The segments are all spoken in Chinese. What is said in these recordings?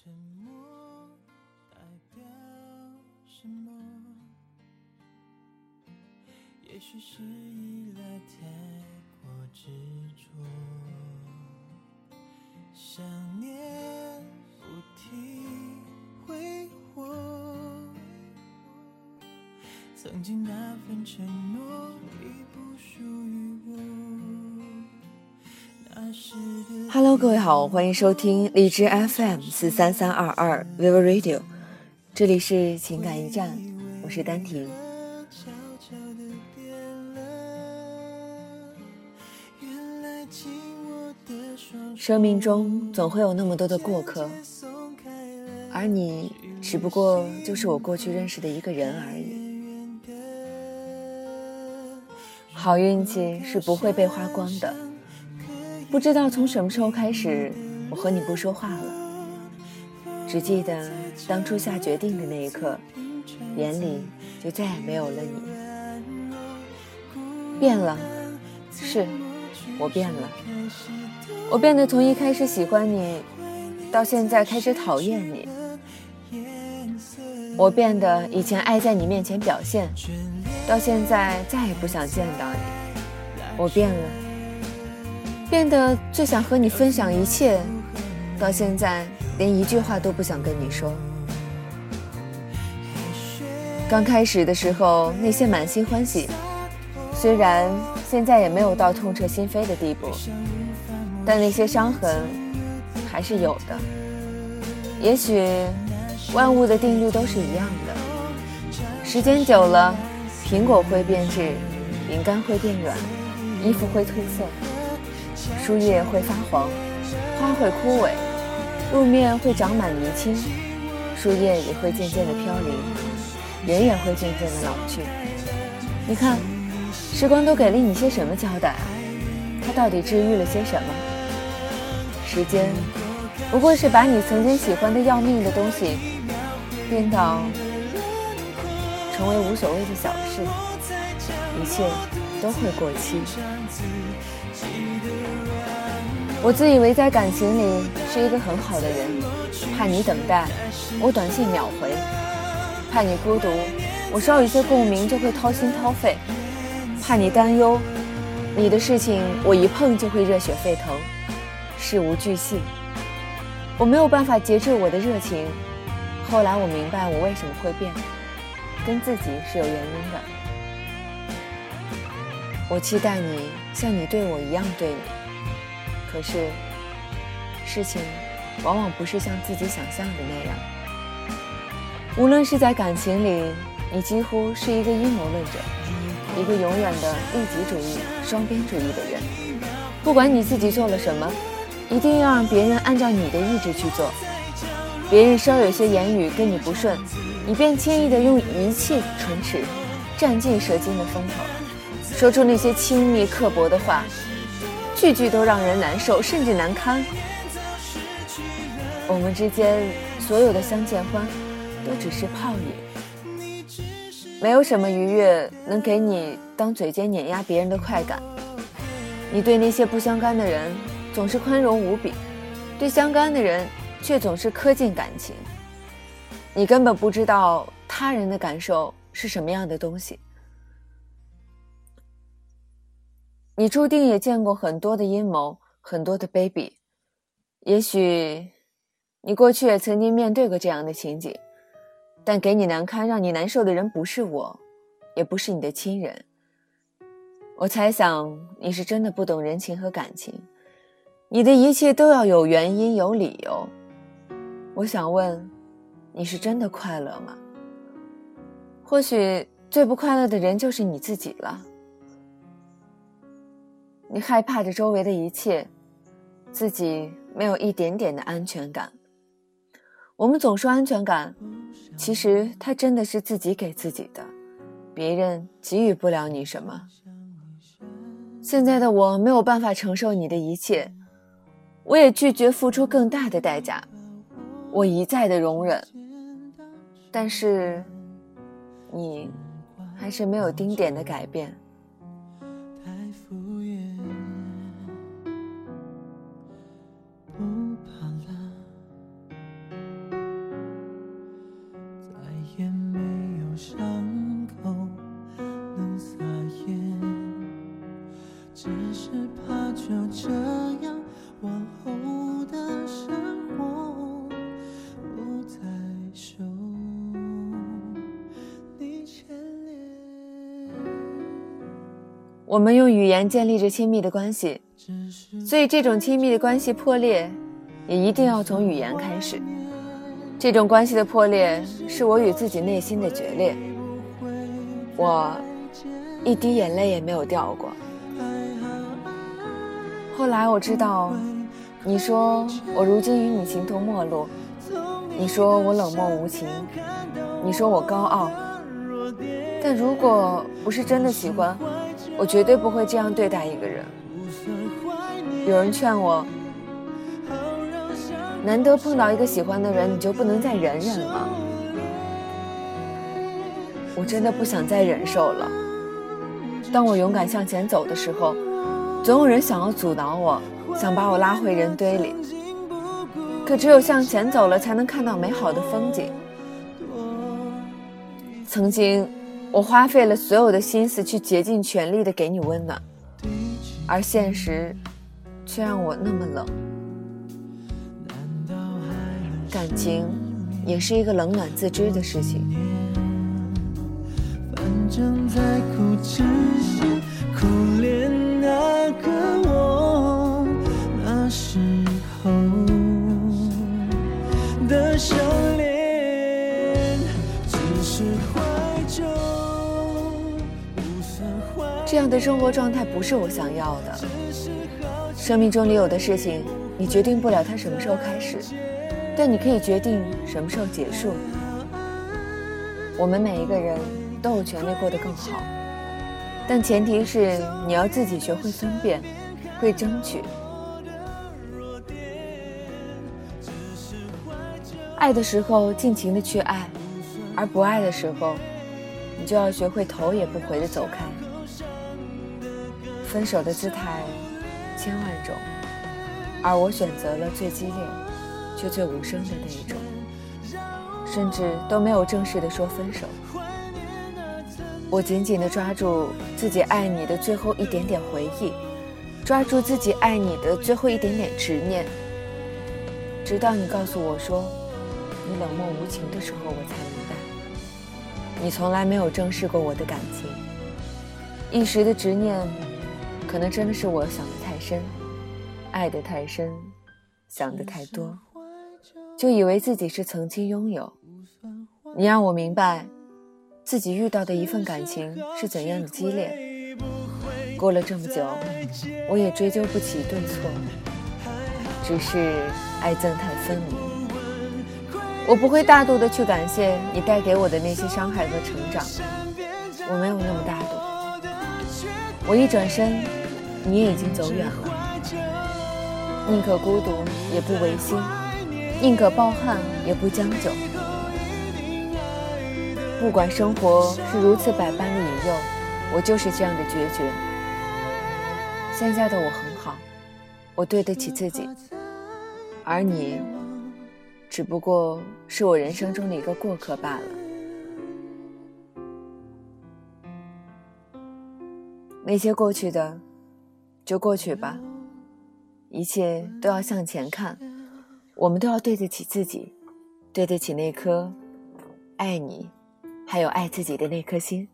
沉默代表什么？也许是依赖太过执着，想念不停挥霍，曾经那份承诺 Hello，各位好，欢迎收听荔枝 FM 四三三二二 Vivo Radio，这里是情感驿站，我是丹婷。生命中总会有那么多的过客，而你只不过就是我过去认识的一个人而已。好运气是不会被花光的。不知道从什么时候开始，我和你不说话了，只记得当初下决定的那一刻，眼里就再也没有了你。变了，是我变了，我变得从一开始喜欢你，到现在开始讨厌你。我变得以前爱在你面前表现，到现在再也不想见到你。我变了。变得最想和你分享一切，到现在连一句话都不想跟你说。刚开始的时候，那些满心欢喜，虽然现在也没有到痛彻心扉的地步，但那些伤痕还是有的。也许万物的定律都是一样的，时间久了，苹果会变质，饼干会变软，衣服会褪色。树叶会发黄，花会枯萎，路面会长满泥青，树叶也会渐渐的飘零，人也会渐渐的老去。你看，时光都给了你些什么交代？它到底治愈了些什么？时间不过是把你曾经喜欢的要命的东西，变到成为无所谓的小事，一切都会过期。我自以为在感情里是一个很好的人，怕你等待，我短信秒回；怕你孤独，我稍有些共鸣就会掏心掏肺；怕你担忧，你的事情我一碰就会热血沸腾，事无巨细。我没有办法节制我的热情，后来我明白我为什么会变，跟自己是有原因的。我期待你像你对我一样对你。可是，事情往往不是像自己想象的那样。无论是在感情里，你几乎是一个阴谋论者，一个永远的利己主义、双边主义的人。不管你自己做了什么，一定要让别人按照你的意志去做。别人稍有些言语跟你不顺，你便轻易的用一气唇齿，占尽蛇精的风头，说出那些亲密刻薄的话。句句都让人难受，甚至难堪。我们之间所有的相见欢，都只是泡影，没有什么愉悦能给你当嘴尖碾压别人的快感。你对那些不相干的人总是宽容无比，对相干的人却总是苛尽感情。你根本不知道他人的感受是什么样的东西。你注定也见过很多的阴谋，很多的卑鄙。也许你过去也曾经面对过这样的情景，但给你难堪、让你难受的人不是我，也不是你的亲人。我猜想你是真的不懂人情和感情，你的一切都要有原因、有理由。我想问，你是真的快乐吗？或许最不快乐的人就是你自己了。你害怕着周围的一切，自己没有一点点的安全感。我们总说安全感，其实它真的是自己给自己的，别人给予不了你什么。现在的我没有办法承受你的一切，我也拒绝付出更大的代价，我一再的容忍，但是你还是没有丁点的改变。我们用语言建立着亲密的关系，所以这种亲密的关系破裂，也一定要从语言开始。这种关系的破裂，是我与自己内心的决裂。我一滴眼泪也没有掉过。后来我知道，你说我如今与你形同陌路，你说我冷漠无情，你说我高傲。但如果不是真的喜欢，我绝对不会这样对待一个人。有人劝我，难得碰到一个喜欢的人，你就不能再忍忍吗？我真的不想再忍受了。当我勇敢向前走的时候，总有人想要阻挠我，想把我拉回人堆里。可只有向前走了，才能看到美好的风景。曾经。我花费了所有的心思去竭尽全力的给你温暖，而现实却让我那么冷。感情也是一个冷暖自知的事情。反正在哭泣恋那个这样的生活状态不是我想要的。生命中里有的事情，你决定不了它什么时候开始，但你可以决定什么时候结束。我们每一个人都有权利过得更好，但前提是你要自己学会分辨，会争取。爱的时候尽情的去爱，而不爱的时候，你就要学会头也不回的走开。分手的姿态千万种，而我选择了最激烈却最无声的那一种，甚至都没有正式的说分手。我紧紧的抓住自己爱你的最后一点点回忆，抓住自己爱你的最后一点点执念，直到你告诉我说你冷漠无情的时候，我才明白，你从来没有正视过我的感情，一时的执念。可能真的是我想的太深，爱的太深，想的太多，就以为自己是曾经拥有。你让我明白，自己遇到的一份感情是怎样的激烈。过了这么久，我也追究不起对错，只是爱憎太分明。我不会大度的去感谢你带给我的那些伤害和成长，我没有那么大度。我一转身。你也已经走远了，宁可孤独也不违心，宁可抱憾也不将就。不管生活是如此百般的引诱，我就是这样的决绝。现在的我很好，我对得起自己，而你，只不过是我人生中的一个过客罢了。那些过去的。就过去吧，一切都要向前看，我们都要对得起自己，对得起那颗爱你，还有爱自己的那颗心。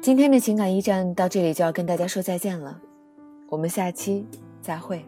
今天的情感驿站到这里就要跟大家说再见了，我们下期再会。